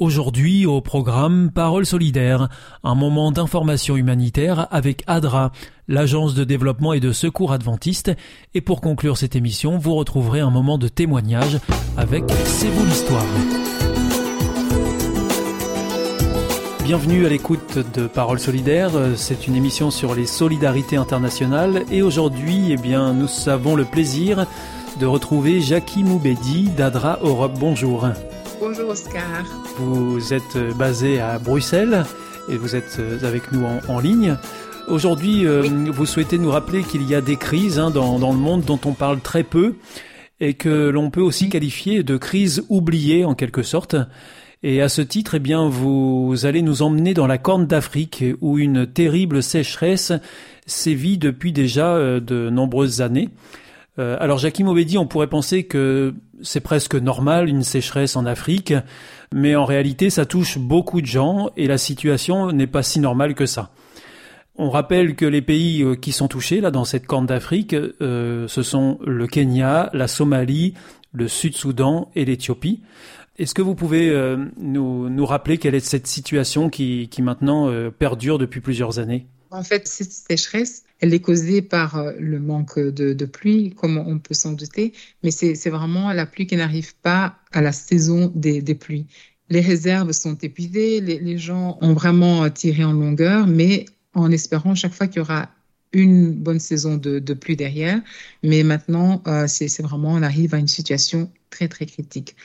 Aujourd'hui au programme Parole solidaire, un moment d'information humanitaire avec ADRA, l'agence de développement et de secours adventiste, et pour conclure cette émission, vous retrouverez un moment de témoignage avec C'est vous l'histoire. Bienvenue à l'écoute de Parole solidaire, c'est une émission sur les solidarités internationales et aujourd'hui, eh nous avons le plaisir de retrouver Jackie Moubedi d'ADRA Europe. Bonjour. Bonjour Oscar. Vous êtes euh, basé à Bruxelles et vous êtes euh, avec nous en, ligne. Aujourd'hui, euh, vous souhaitez nous rappeler qu'il y a des crises hein, dans, le monde dont on parle très peu et que l'on peut aussi qualifier de crises oubliées en quelque sorte. Et à ce titre, eh bien, vous allez nous emmener dans la Corne d'Afrique où une terrible sécheresse sévit depuis déjà de nombreuses années. Euh, alors Jackie Maubedi, on pourrait penser que c'est presque normal une sécheresse en Afrique, mais en réalité ça touche beaucoup de gens et la situation n'est pas si normale que ça. On rappelle que les pays euh, qui sont touchés là dans cette corne d'Afrique, euh, ce sont le Kenya, la Somalie, le Sud-Soudan et l'Éthiopie. Est-ce que vous pouvez nous, rappeler quelle est cette situation qui maintenant perdure depuis plusieurs années? En fait, cette sécheresse, elle est causée par euh, le manque de, pluie, comme on peut s'en douter, mais c'est vraiment la pluie qui n'arrive pas à la saison des, pluies. Les réserves sont épuisées, les, gens ont vraiment tiré en longueur, mais en espérant chaque fois qu'il y aura une bonne saison de, pluie derrière. Mais maintenant, euh, c'est vraiment, on arrive à une situation très, très critique.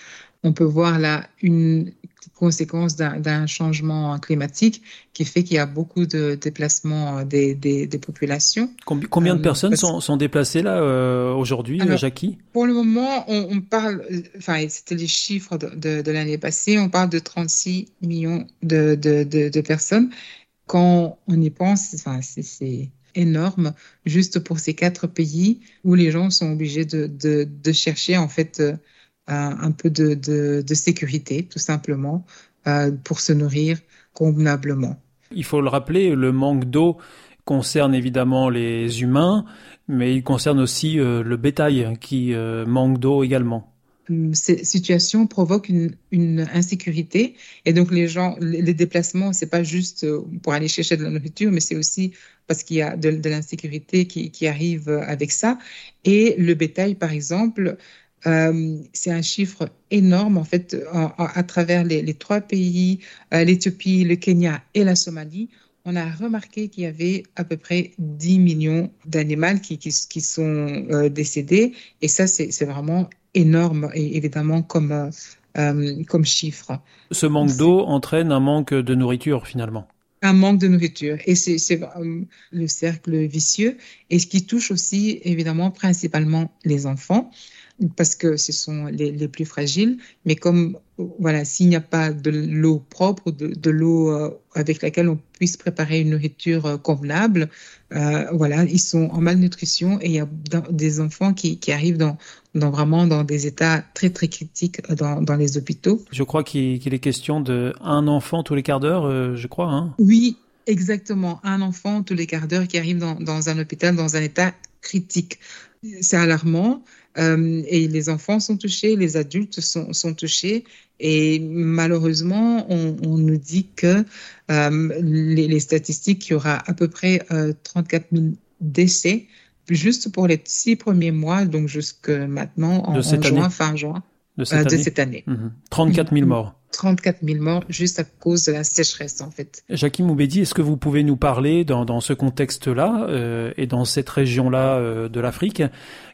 On peut voir là une conséquence d'un changement climatique qui fait qu'il y a beaucoup de déplacements des, des, populations. Combien de euh, personnes sont, sont, déplacées là euh, aujourd'hui, Jackie? Pour le moment, on, parle, enfin c'était les chiffres de, de, l'année passée, on parle de 36 millions de, de personnes. Quand on y pense, enfin, c'est énorme juste pour ces quatre pays où les gens sont obligés de, de chercher en fait euh, un peu de, de, sécurité, tout simplement, euh, pour se nourrir convenablement. Il faut le rappeler, le manque d'eau concerne évidemment les humains, mais il concerne aussi euh, le bétail qui euh, manque d'eau également. Hum, ces situations provoquent une, une, insécurité et donc les gens, les déplacements, c'est pas juste pour aller chercher de la nourriture, mais c'est aussi parce qu'il y a de, de l'insécurité qui, qui, arrive avec ça. Et le bétail, par exemple, euh, c'est un chiffre énorme, en fait, à travers les, trois pays, euh, l'Éthiopie, le Kenya et la Somalie. On a remarqué qu'il y avait à peu près 10 millions d'animaux qui, qui, sont euh, décédés. Et ça, c'est vraiment énorme, évidemment, comme, comme chiffre. Ce manque d'eau entraîne un manque de nourriture, finalement un manque de nourriture. Et c'est le cercle vicieux. Et ce qui touche aussi, évidemment, principalement les enfants parce que ce sont les, les plus fragiles. Mais comme, voilà, s'il n'y a pas de l'eau propre, de, de l'eau euh, avec laquelle on puisse préparer une nourriture euh, convenable, euh, voilà, ils sont en malnutrition et il y a des enfants qui, qui arrivent dans, dans vraiment dans des états très très critiques dans, dans les hôpitaux. Je crois qu'il est question de un enfant tous les quarts d'heure, je crois. Hein oui, exactement, un enfant tous les quarts d'heure qui arrive dans, dans un hôpital dans un état critique. C'est alarmant. Euh, et les enfants sont touchés, les adultes sont, sont touchés. Et malheureusement, on, on nous dit que euh, les, les, statistiques, il y aura à peu près euh, 34 000 décès juste pour les six premiers mois, donc jusque maintenant, en, juin, fin juin. De cette, euh, année. cette année. 34 mhm. 000 morts. 34 000 morts juste à cause de la sécheresse, en fait. Jackie Moubedi, est-ce que vous pouvez nous parler dans, dans ce contexte-là euh, et dans cette région-là euh, de l'Afrique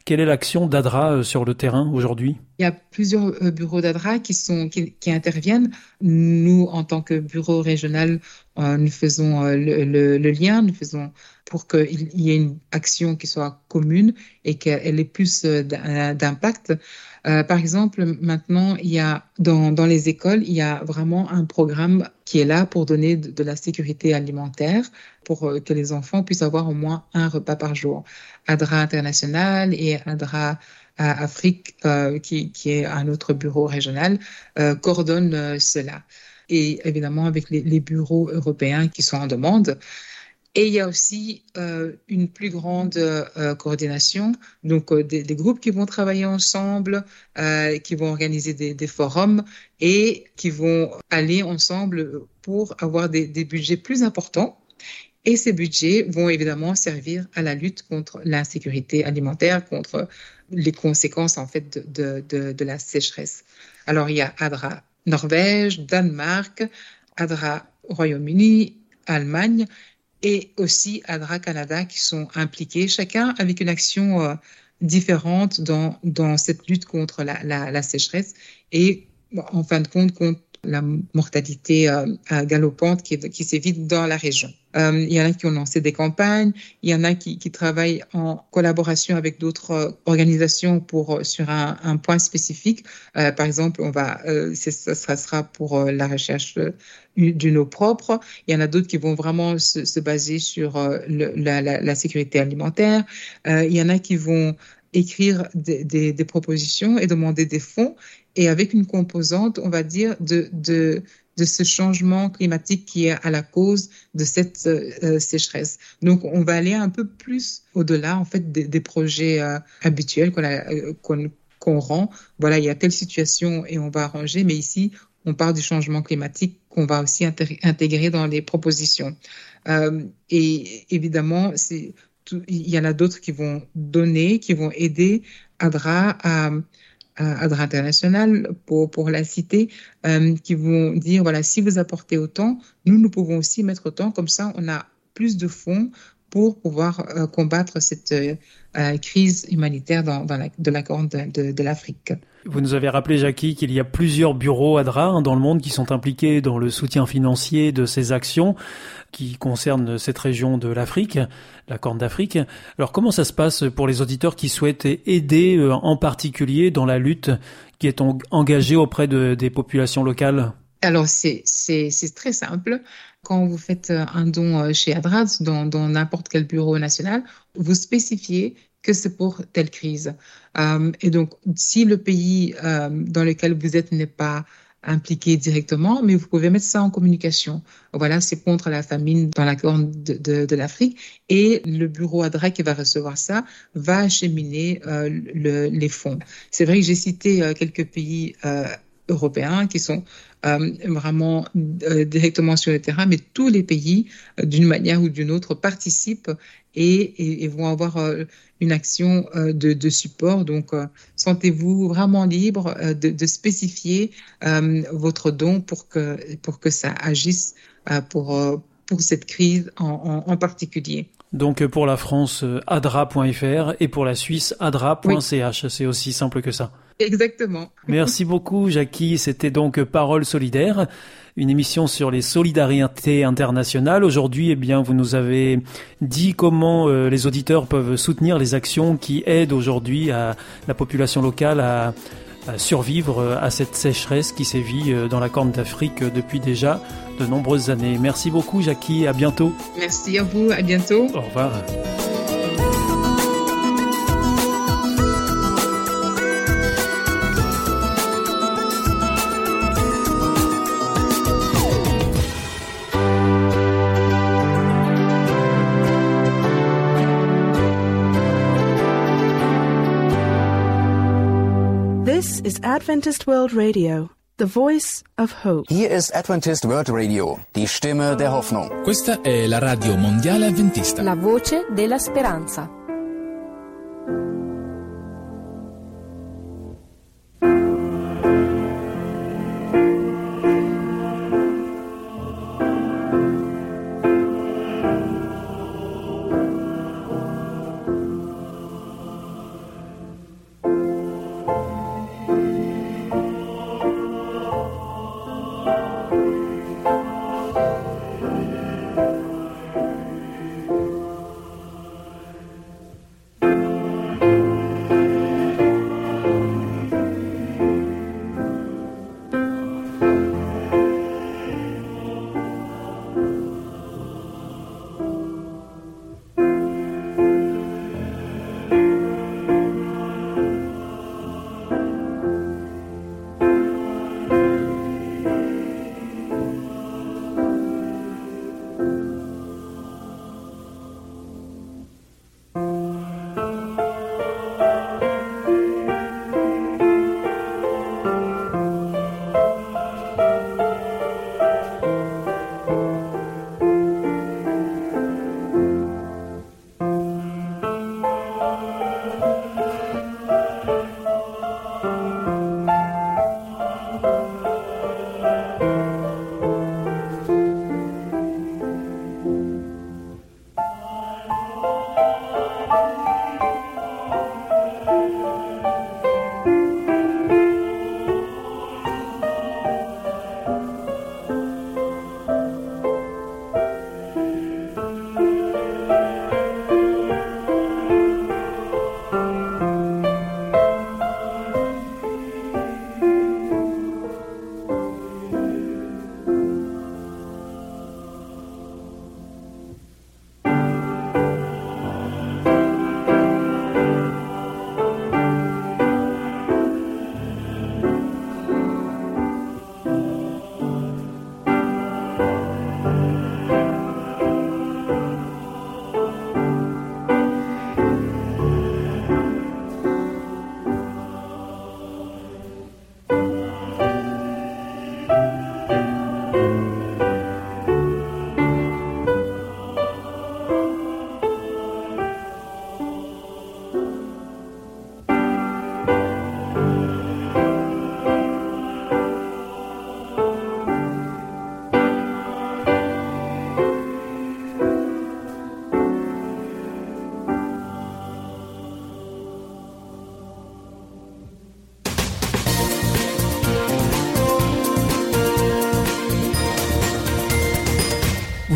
Quelle est l'action d'ADRA euh, sur le terrain aujourd'hui? Il y a plusieurs bureaux d'ADRA qui, sont, qui, qui, interviennent. Nous, en tant que bureau régional, nous faisons le, le, le, lien, nous faisons pour qu'il y ait une action qui soit commune et qu'elle ait plus d'impact. Euh, par exemple, maintenant, il y a dans, les écoles, il y a vraiment un programme qui est là pour donner de, la sécurité alimentaire, pour euh, que les enfants puissent avoir au moins un repas par jour. ADRA International et ADRA Afrique, euh, qui, est un autre bureau régional, euh, coordonnent cela. Et évidemment, avec les bureaux européens qui sont en demande. Et il y a aussi euh, une plus grande euh, coordination, donc euh, des, des, groupes qui vont travailler ensemble, euh, qui vont organiser des, des, forums et qui vont aller ensemble pour avoir des, des, budgets plus importants. Et ces budgets vont évidemment servir à la lutte contre l'insécurité alimentaire, contre les conséquences en fait de, de, de, de la sécheresse. Alors il y a ADRA Norvège, Danemark, ADRA Royaume-Uni, Allemagne et aussi ADRA Canada qui sont impliqués, chacun avec une action euh, différente dans, dans cette lutte contre la, la, la sécheresse. Et en fin de compte contre la mortalité euh, galopante qui, s'évite dans la région. Euh, il y en a qui ont lancé des campagnes, il y en a qui, travaillent en collaboration avec d'autres euh, organisations pour euh, sur un, point spécifique. Euh, par exemple, on va, euh, ça sera pour la recherche d'une eau propre. Il y en a d'autres qui vont vraiment se, se baser sur la, sécurité alimentaire. il y en a qui vont écrire des, des, des, propositions et demander des fonds et avec une composante, on va dire, de, de, de ce changement climatique qui est à la cause de cette euh, sécheresse. Donc, on va aller un peu plus au-delà, en fait, des, des projets euh, habituels qu'on euh, qu qu rend. Voilà, il y a telle situation et on va arranger, mais ici, on parle du changement climatique qu'on va aussi intégrer dans les propositions. Euh, et évidemment, c'est il y en a d'autres qui vont donner, qui vont aider ADRA à Adra International, pour, pour la cité, euh, qui vont dire, voilà, si vous apportez autant, nous, nous pouvons aussi mettre autant, comme ça, on a plus de fonds pour pouvoir euh, combattre cette euh, crise humanitaire dans, la, de la Corne de l'Afrique. Vous nous avez rappelé, Jackie, qu'il y a plusieurs bureaux ADRA hein, dans le monde qui sont impliqués dans le soutien financier de ces actions qui concernent cette région de l'Afrique, la Corne d'Afrique. Alors comment ça se passe pour les auditeurs qui souhaitent aider euh, en particulier dans la lutte qui est engagée auprès de, des populations locales? Alors, c'est très simple. Quand vous faites euh, un don euh, chez ADRAD, dans n'importe quel bureau national, vous spécifiez que c'est pour telle crise. Euh, et donc, si le pays euh, dans lequel vous êtes n'est pas impliqué directement, mais vous pouvez mettre ça en communication. Voilà, c'est contre la famine dans la corne de, l'Afrique et le bureau ADRA qui va recevoir ça va acheminer euh, le, les fonds. C'est vrai que j'ai cité quelques pays européens qui sont euh, vraiment euh, directement sur le terrain, mais tous les pays, euh, d'une manière ou d'une autre, participent et, vont avoir une action de, support. Donc, sentez-vous vraiment libre de, spécifier votre don pour que, pour que ça agisse pour, pour cette crise en particulier. Donc pour la France, adra.fr et pour la Suisse, adra.ch. Oui. C'est aussi simple que ça. Exactement. Merci beaucoup, Jackie. C'était donc Parole solidaire, une émission sur les solidarités internationales. Aujourd'hui, eh bien, vous nous avez dit comment euh, les auditeurs peuvent soutenir les actions qui aident aujourd'hui à la population locale à, à survivre à cette sécheresse qui sévit euh, dans la Corne d'Afrique depuis déjà de nombreuses années. Merci beaucoup, Jackie. À bientôt. Merci à vous. À bientôt. Au revoir. Adventist World Radio, the voice of hope. Hier ist Adventist World Radio, die Stimme der Hoffnung. Questa è la radio mondiale adventista. La voce della speranza.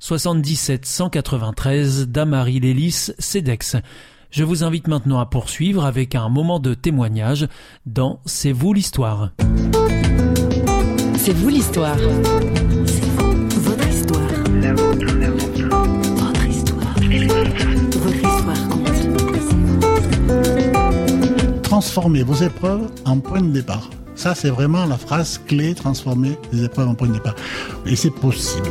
77 193 Damary Lélis, CEDEX. Je vous invite maintenant à poursuivre avec un moment de témoignage dans C'est vous l'histoire. C'est vous l'histoire. C'est vous, votre histoire. Votre histoire. Votre histoire compte. Transformez vos épreuves en point de départ. Ça, c'est vraiment la phrase clé, transformer les épreuves en point de départ. Et c'est possible.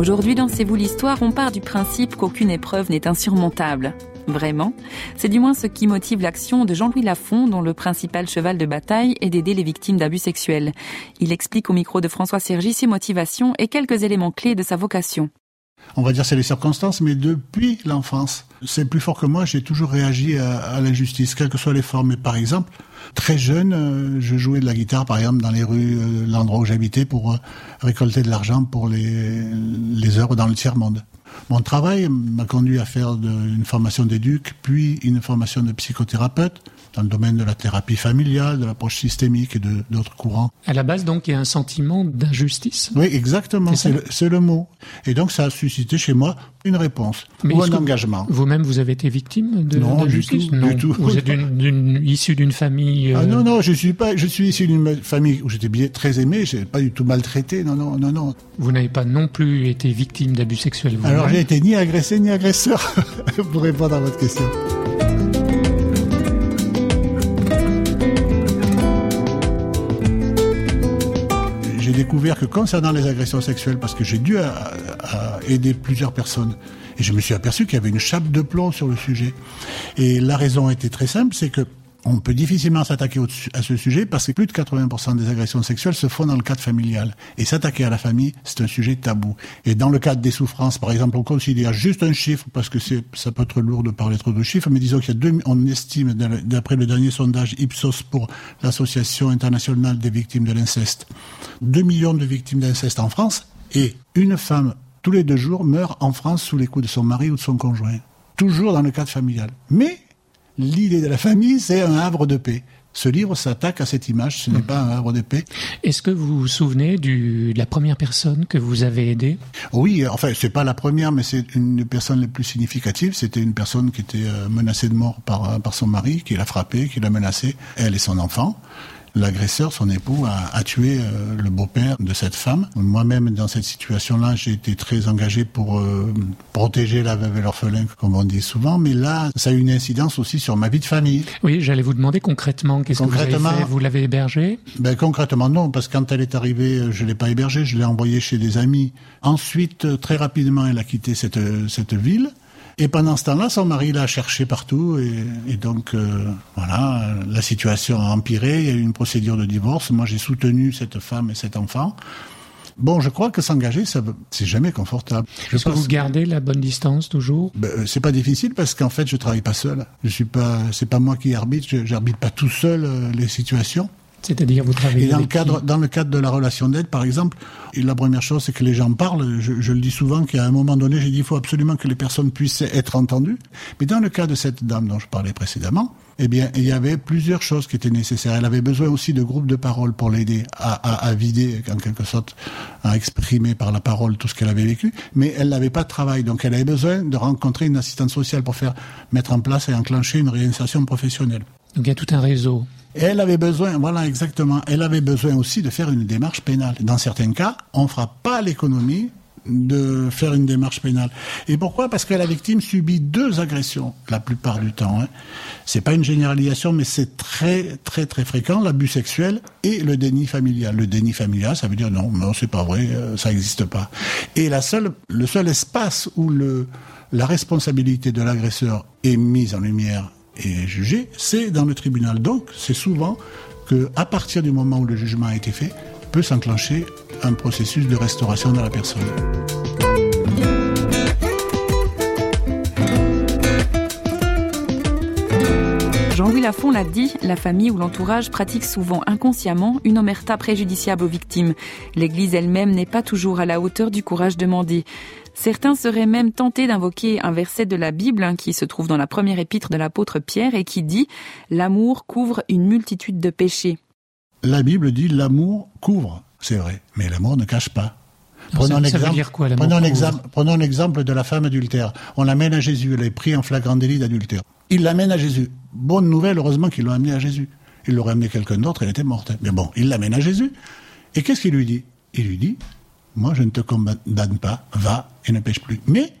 Aujourd'hui, dans C'est vous l'histoire, on part du principe qu'aucune épreuve n'est insurmontable. Vraiment? C'est du moins ce qui motive l'action de Jean-Louis Lafont, dont le principal cheval de bataille est d'aider les victimes d'abus sexuels. Il explique au micro de François Sergi ses motivations et quelques éléments clés de sa vocation. On va dire c'est les circonstances, mais depuis l'enfance, c'est plus fort que moi. J'ai toujours réagi à, l'injustice, quelles que soient les formes. Par exemple, très jeune, euh, je jouais de la guitare, par exemple, dans les rues, euh, l'endroit où j'habitais, pour euh, récolter de l'argent pour les, les œuvres dans le tiers monde. Mon travail m'a conduit à faire une formation d'éduc, puis une formation de psychothérapeute dans le domaine de la thérapie familiale, de l'approche systémique et de- d'autres courants. À la base, donc, il y a un sentiment d'injustice. Oui, exactement, C'est le, mot. Et donc ça a suscité chez moi une réponse Mais ou un engagement. Vous-même, vous avez été victime de Non, du tout, Non. du tout. Vous êtes issu d'une famille. Ah euh, non, non, je suis pas, je suis issu d'une famille où j'étais bien très aimé, j'ai pas du tout maltraité, non, non, non, non. Vous n'avez pas non plus été victime d'abus sexuels. Alors j'ai été ni agressé ni agresseur, pour répondre à votre question. J'ai découvert que concernant les agressions sexuelles, parce que j'ai dû aider plusieurs personnes, et je me suis aperçu qu'il y avait une chape de plomb sur le sujet. Et la raison était très simple, c'est que on peut difficilement s'attaquer à ce sujet parce que plus de 80% des agressions sexuelles se font dans le cadre familial. Et s'attaquer à la famille, c'est un sujet tabou. Et dans le cadre des souffrances, par exemple, on considère juste un chiffre parce que c'est, ça peut être lourd de parler trop de chiffres, mais disons qu'il y a deux, on estime, d'après le dernier sondage Ipsos pour l'Association internationale des victimes de l'inceste, 2 millions de victimes d'inceste en France et une femme tous les deux jours meurt en France sous les coups de son mari ou de son conjoint. Toujours dans le cadre familial. Mais l'idée de la famille, c'est un havre de paix. Ce livre s'attaque à cette image, ce n'est pas un havre de paix. Est-ce que vous vous souvenez du, de la première personne que vous avez aidée? Oui, enfin, c'est pas la première, mais c'est une des personnes les plus significatives. C'était une personne qui était euh, menacée de mort par, euh, par son mari, qui l'a frappée, qui l'a menacée, elle et son enfant. L'agresseur, son époux, a, a tué euh, le beau-père de cette femme. Moi-même, dans cette situation-là, j'ai été très engagé pour euh, protéger la veuve et l'orphelin, comme on dit souvent. Mais là, ça a eu une incidence aussi sur ma vie de famille. Oui, j'allais vous demander concrètement qu'est-ce que vous avez Concrètement- fait. Vous l'avez hébergée Ben, concrètement, non, parce que quand elle est arrivée, euh, je l'ai pas hébergée, je l'ai envoyée chez des amis. Ensuite, euh, très rapidement, elle a quitté cette, euh, cette ville. Et pendant ce temps-là, son mari l'a cherché partout. Et, et donc, euh, voilà, la situation a empiré. Il y a eu une procédure de divorce. Moi, j'ai soutenu cette femme et cet enfant. Bon, je crois que s'engager, ça, c'est jamais confortable. Je pense vous gardez la bonne distance toujours? Ben, euh, c'est pas difficile parce qu'en fait, je travaille pas seul. Je suis pas, c'est pas moi qui arbitre. Je, j'arbitre pas tout seul euh, les situations. C'est-à-dire vous travaillez Et dans le avec qui cadre, dans le cadre de la relation d'aide, par exemple, et la première chose, c'est que les gens parlent. Je, je le dis souvent qu'à un moment donné, j'ai dit, il faut absolument que les personnes puissent être entendues. Mais dans le cas de cette dame dont je parlais précédemment, eh bien, il y avait plusieurs choses qui étaient nécessaires. Elle avait besoin aussi de groupes de parole pour l'aider à, à, à vider, en quelque sorte, à exprimer par la parole tout ce qu'elle avait vécu. Mais elle n'avait pas de travail. Donc, elle avait besoin de rencontrer une assistante sociale pour faire mettre en place et enclencher une réinsertion professionnelle. Donc il y a tout un réseau. Elle avait besoin, voilà exactement, elle avait besoin aussi de faire une démarche pénale. Dans certains cas, on ne fera pas l'économie de faire une démarche pénale. Et pourquoi? Parce que la victime subit deux agressions la plupart du temps. Hein. C'est pas une généralisation, mais c'est très très très fréquent l'abus sexuel et le déni familial. Le déni familial, ça veut dire non, non, c'est pas vrai, euh, ça n'existe pas. Et la seule, le seul espace où la responsabilité de l'agresseur est mise en lumière et jugée, c'est dans le tribunal. Donc, c'est souvent que, à partir du moment où le jugement a été fait, peut s'enclencher un processus de restauration de la personne. Lafont l'a dit, la famille ou l'entourage pratique souvent inconsciemment une omerta préjudiciable aux victimes. L'Église elle-même n'est pas toujours à la hauteur du courage demandé. Certains seraient même tentés d'invoquer un verset de la Bible hein, qui se trouve dans la première épître de l'apôtre Pierre et qui dit ⁇ L'amour couvre une multitude de péchés ⁇ La Bible dit l'amour couvre, c'est vrai, mais l'amour ne cache pas. Prenons l'exemple de la femme adultère. On l'amène à Jésus, elle est prise en flagrant délit d'adultère. Il l'amène à Jésus. Bonne nouvelle, heureusement qu'il l'a amené à Jésus. Il l'aurait amené quelqu'un d'autre, elle était morte. Mais bon, il l'amène à Jésus. Et qu'est-ce qu'il lui dit? Il lui dit, moi je ne te condamne pas, va et ne pêche plus. Mais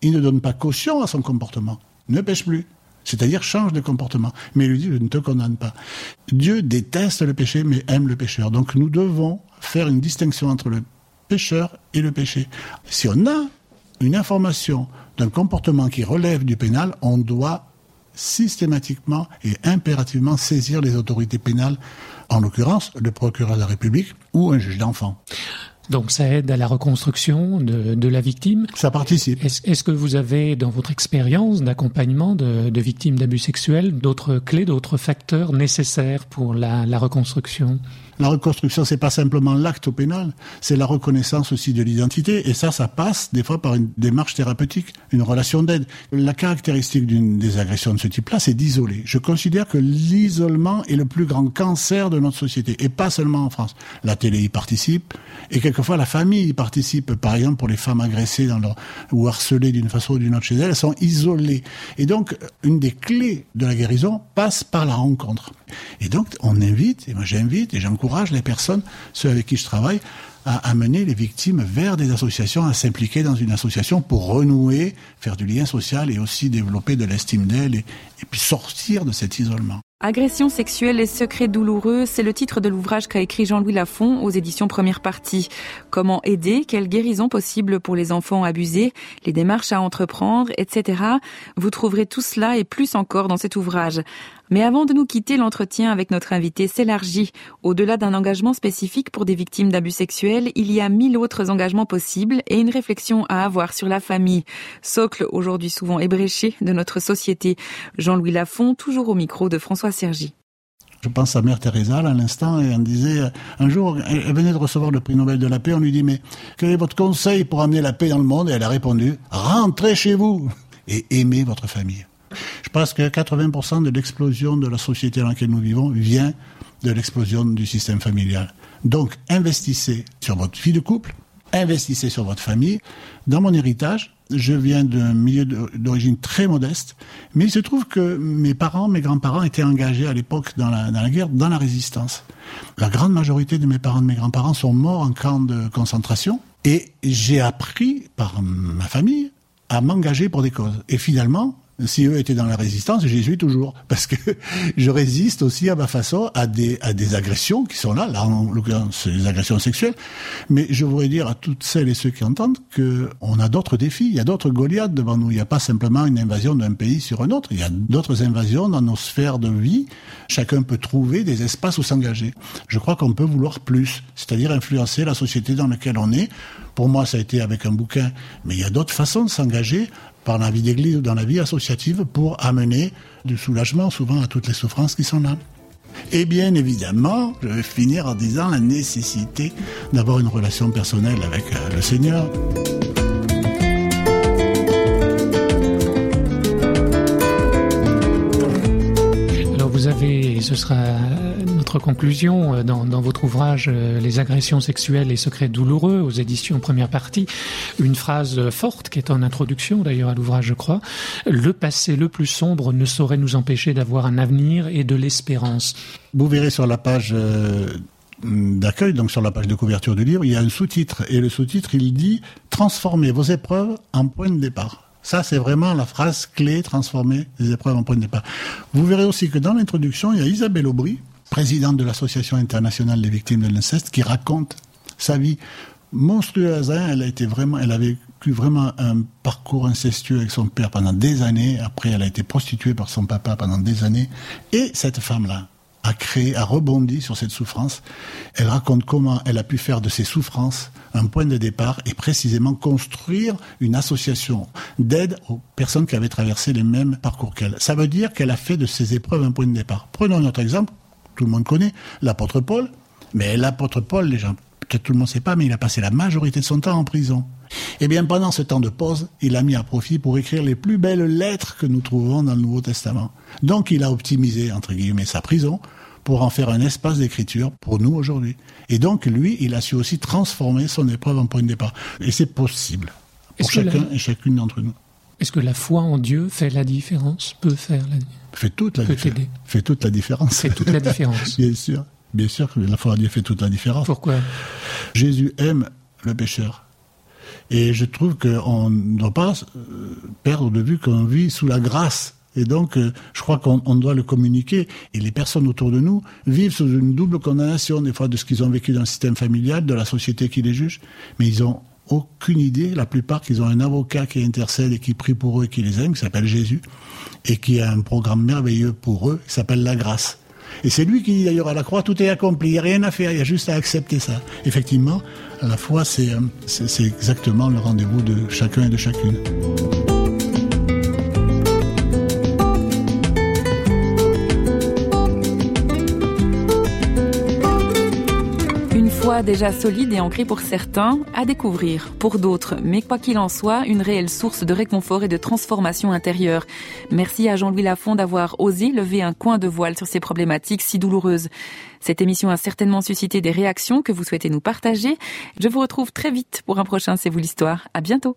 il ne donne pas caution à son comportement. Ne pêche plus. C'est-à-dire change de comportement. Mais il lui dit, je ne te condamne pas. Dieu déteste le péché, mais aime le pécheur. Donc nous devons faire une distinction entre le pécheur et le péché. Si on a une information d'un comportement qui relève du pénal, on doit systématiquement et impérativement saisir les autorités pénales, en l'occurrence le procureur de la République ou un juge d'enfant. Donc ça aide à la reconstruction de, de la victime. Ça participe. Est-ce que vous avez, dans votre expérience d'accompagnement de, de, victimes d'abus sexuels, d'autres clés, d'autres facteurs nécessaires pour la, la reconstruction? La reconstruction, c'est pas simplement l'acte au pénal, c'est la reconnaissance aussi de l'identité. Et ça, ça passe des fois par une démarche thérapeutique, une relation d'aide. La caractéristique d'une des agressions de ce type-là, c'est d'isoler. Je considère que l'isolement est le plus grand cancer de notre société, et pas seulement en France. La télé y participe, et quelquefois la famille y participe. Par exemple, pour les femmes agressées dans leur, ou harcelées d'une façon ou d'une autre chez elles, elles sont isolées. Et donc, une des clés de la guérison passe par la rencontre. Et donc, on invite, et moi j'invite, et j'encourage les personnes, ceux avec qui je travaille, à amener les victimes vers des associations, à s'impliquer dans une association pour renouer, faire du lien social et aussi développer de l'estime d'elle et, et puis sortir de cet isolement. Agression sexuelle et secrets douloureux, c'est le titre de l'ouvrage qu'a écrit Jean-Louis Lafont aux éditions Première Partie. Comment aider, quelle guérison possible pour les enfants abusés, les démarches à entreprendre, etc. Vous trouverez tout cela et plus encore dans cet ouvrage. Mais avant de nous quitter, l'entretien avec notre invité s'élargit. Au-delà d'un engagement spécifique pour des victimes d'abus sexuels, il y a mille autres engagements possibles et une réflexion à avoir sur la famille. Socle aujourd'hui souvent ébréché de notre société. Jean-Louis Lafont, toujours au micro de François Sergi. Je pense à Mère Teresa à l'instant et on disait un jour elle venait de recevoir le prix Nobel de la paix on lui dit mais quel est votre conseil pour amener la paix dans le monde? Et elle a répondu rentrez chez vous et aimez votre famille. Je pense que 80% de l'explosion de la société dans laquelle nous vivons vient de l'explosion du système familial. Donc, investissez sur votre vie de couple, investissez sur votre famille. Dans mon héritage, je viens d'un milieu d'origine très modeste, mais il se trouve que mes parents, mes grands-parents étaient engagés à l'époque dans la, dans la guerre, dans la résistance. La grande majorité de mes parents, de mes grands-parents sont morts en camp de concentration, et j'ai appris par ma famille à m'engager pour des causes. Et finalement, si eux étaient dans la résistance, j'y suis toujours. Parce que je résiste aussi à ma façon à des, à des agressions qui sont là, là en l'occurrence des agressions sexuelles. Mais je voudrais dire à toutes celles et ceux qui entendent qu'on a d'autres défis, il y a d'autres Goliaths devant nous. Il n'y a pas simplement une invasion d'un pays sur un autre, il y a d'autres invasions dans nos sphères de vie. Chacun peut trouver des espaces où s'engager. Je crois qu'on peut vouloir plus, c'est-à-dire influencer la société dans laquelle on est. Pour moi, ça a été avec un bouquin, mais il y a d'autres façons de s'engager par la vie d'église ou dans la vie associative pour amener du soulagement souvent à toutes les souffrances qui sont là. Et bien évidemment, je vais finir en disant la nécessité d'avoir une relation personnelle avec euh, le Seigneur. Avez, et ce sera notre conclusion euh, dans, dans, votre ouvrage euh, Les agressions sexuelles et secrets douloureux aux éditions première partie, une phrase forte qui est en introduction d'ailleurs à l'ouvrage je crois. Le passé le plus sombre ne saurait nous empêcher d'avoir un avenir et de l'espérance. Vous verrez sur la page euh, d'accueil, donc sur la page de couverture du livre, il y a un sous-titre et le sous-titre il dit Transformez vos épreuves en point de départ. Ça, c'est vraiment la phrase clé, transformer les épreuves en point de départ. Vous verrez aussi que dans l'introduction, il y a Isabelle Aubry, présidente de l'Association internationale des victimes de l'inceste, qui raconte sa vie monstrueuse. Hein. Elle a été vraiment, elle a vécu vraiment un parcours incestueux avec son père pendant des années. Après, elle a été prostituée par son papa pendant des années. Et cette femme-là, a créé, a rebondi sur cette souffrance. Elle raconte comment elle a pu faire de ses souffrances un point de départ et précisément construire une association d'aide aux personnes qui avaient traversé les mêmes parcours qu'elle. Ça veut dire qu'elle a fait de ces épreuves un point de départ. Prenons notre exemple, tout le monde connaît, l'apôtre Paul. Mais l'apôtre Paul, les gens, peut-être tout le monde ne sait pas, mais il a passé la majorité de son temps en prison. Eh bien, pendant ce temps de pause, il a mis à profit pour écrire les plus belles lettres que nous trouvons dans le Nouveau Testament. Donc, il a optimisé, entre guillemets, sa prison pour en faire un espace d'écriture pour nous aujourd'hui. Et donc, lui, il a su aussi transformer son épreuve en point de départ. Et c'est possible pour chacun et chacune d'entre nous. Est-ce que la foi en Dieu fait la différence Peut faire la Fait toute la différence. Fait toute la différence. Fait toute la différence. Bien sûr. Bien sûr que la foi en Dieu fait toute la différence. Pourquoi? Jésus aime le pécheur. Et je trouve qu'on ne doit pas euh, perdre de vue qu'on vit sous la grâce. Et donc, euh, je crois qu'on doit le communiquer. Et les personnes autour de nous vivent sous une double condamnation, des fois, de ce qu'ils ont vécu dans le système familial, de la société qui les juge. Mais ils ont aucune idée, la plupart, qu'ils ont un avocat qui intercède et qui prie pour eux et qui les aime, qui s'appelle Jésus, et qui a un programme merveilleux pour eux, qui s'appelle la grâce. Et c'est lui qui dit d'ailleurs à la croix, tout est accompli, il n'y a rien à faire, il y a juste à accepter ça. Effectivement, la fois, c'est euh, exactement le rendez-vous de chacun et de chacune. Déjà solide et ancrée pour certains, à découvrir pour d'autres, mais quoi qu'il en soit, une réelle source de réconfort et de transformation intérieure. Merci à Jean-Louis Lafont d'avoir osé lever un coin de voile sur ces problématiques si douloureuses. Cette émission a certainement suscité des réactions que vous souhaitez nous partager. Je vous retrouve très vite pour un prochain C'est vous l'histoire. À bientôt.